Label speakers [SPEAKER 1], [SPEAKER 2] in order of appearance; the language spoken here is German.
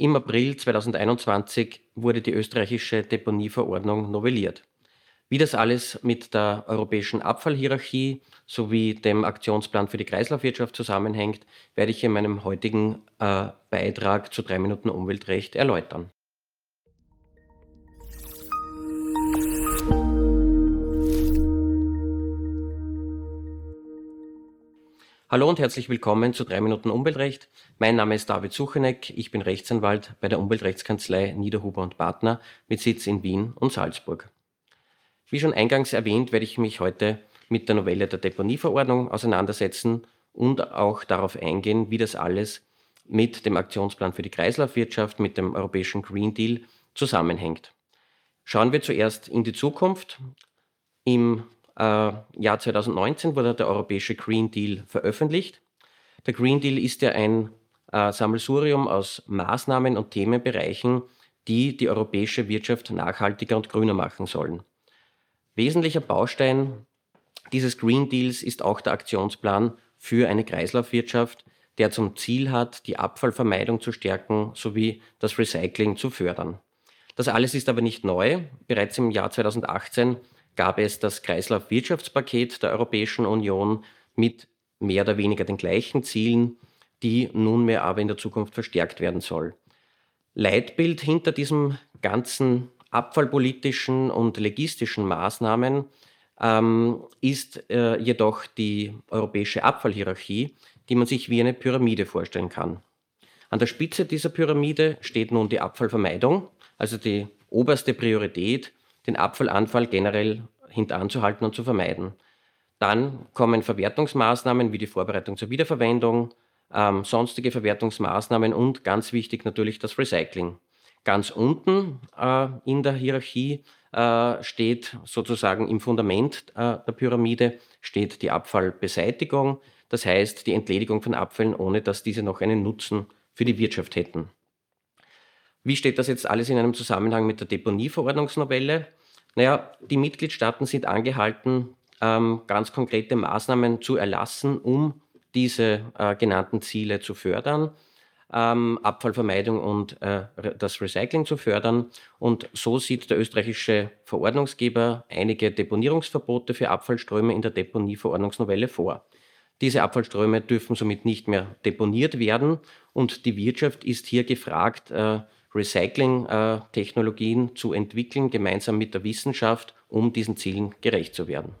[SPEAKER 1] Im April 2021 wurde die österreichische Deponieverordnung novelliert. Wie das alles mit der europäischen Abfallhierarchie sowie dem Aktionsplan für die Kreislaufwirtschaft zusammenhängt, werde ich in meinem heutigen äh, Beitrag zu drei Minuten Umweltrecht erläutern. Hallo und herzlich willkommen zu 3 Minuten Umweltrecht. Mein Name ist David Sucheneck. Ich bin Rechtsanwalt bei der Umweltrechtskanzlei Niederhuber und Partner mit Sitz in Wien und Salzburg. Wie schon eingangs erwähnt, werde ich mich heute mit der Novelle der Deponieverordnung auseinandersetzen und auch darauf eingehen, wie das alles mit dem Aktionsplan für die Kreislaufwirtschaft, mit dem europäischen Green Deal zusammenhängt. Schauen wir zuerst in die Zukunft. Im Jahr 2019 wurde der europäische Green Deal veröffentlicht. Der Green Deal ist ja ein äh, Sammelsurium aus Maßnahmen und Themenbereichen, die die europäische Wirtschaft nachhaltiger und grüner machen sollen. Wesentlicher Baustein dieses Green Deals ist auch der Aktionsplan für eine Kreislaufwirtschaft, der zum Ziel hat, die Abfallvermeidung zu stärken sowie das Recycling zu fördern. Das alles ist aber nicht neu. Bereits im Jahr 2018 gab es das Kreislaufwirtschaftspaket der Europäischen Union mit mehr oder weniger den gleichen Zielen, die nunmehr aber in der Zukunft verstärkt werden soll. Leitbild hinter diesem ganzen abfallpolitischen und legistischen Maßnahmen ähm, ist äh, jedoch die europäische Abfallhierarchie, die man sich wie eine Pyramide vorstellen kann. An der Spitze dieser Pyramide steht nun die Abfallvermeidung, also die oberste Priorität, den Abfallanfall generell hintanzuhalten und zu vermeiden. Dann kommen Verwertungsmaßnahmen wie die Vorbereitung zur Wiederverwendung, ähm, sonstige Verwertungsmaßnahmen und ganz wichtig natürlich das Recycling. Ganz unten äh, in der Hierarchie äh, steht sozusagen im Fundament äh, der Pyramide steht die Abfallbeseitigung, das heißt die Entledigung von Abfällen, ohne dass diese noch einen Nutzen für die Wirtschaft hätten. Wie steht das jetzt alles in einem Zusammenhang mit der Deponieverordnungsnovelle? Naja, die Mitgliedstaaten sind angehalten, ähm, ganz konkrete Maßnahmen zu erlassen, um diese äh, genannten Ziele zu fördern, ähm, Abfallvermeidung und äh, das Recycling zu fördern. Und so sieht der österreichische Verordnungsgeber einige Deponierungsverbote für Abfallströme in der Deponieverordnungsnovelle vor. Diese Abfallströme dürfen somit nicht mehr deponiert werden und die Wirtschaft ist hier gefragt, äh, Recycling-Technologien zu entwickeln, gemeinsam mit der Wissenschaft, um diesen Zielen gerecht zu werden.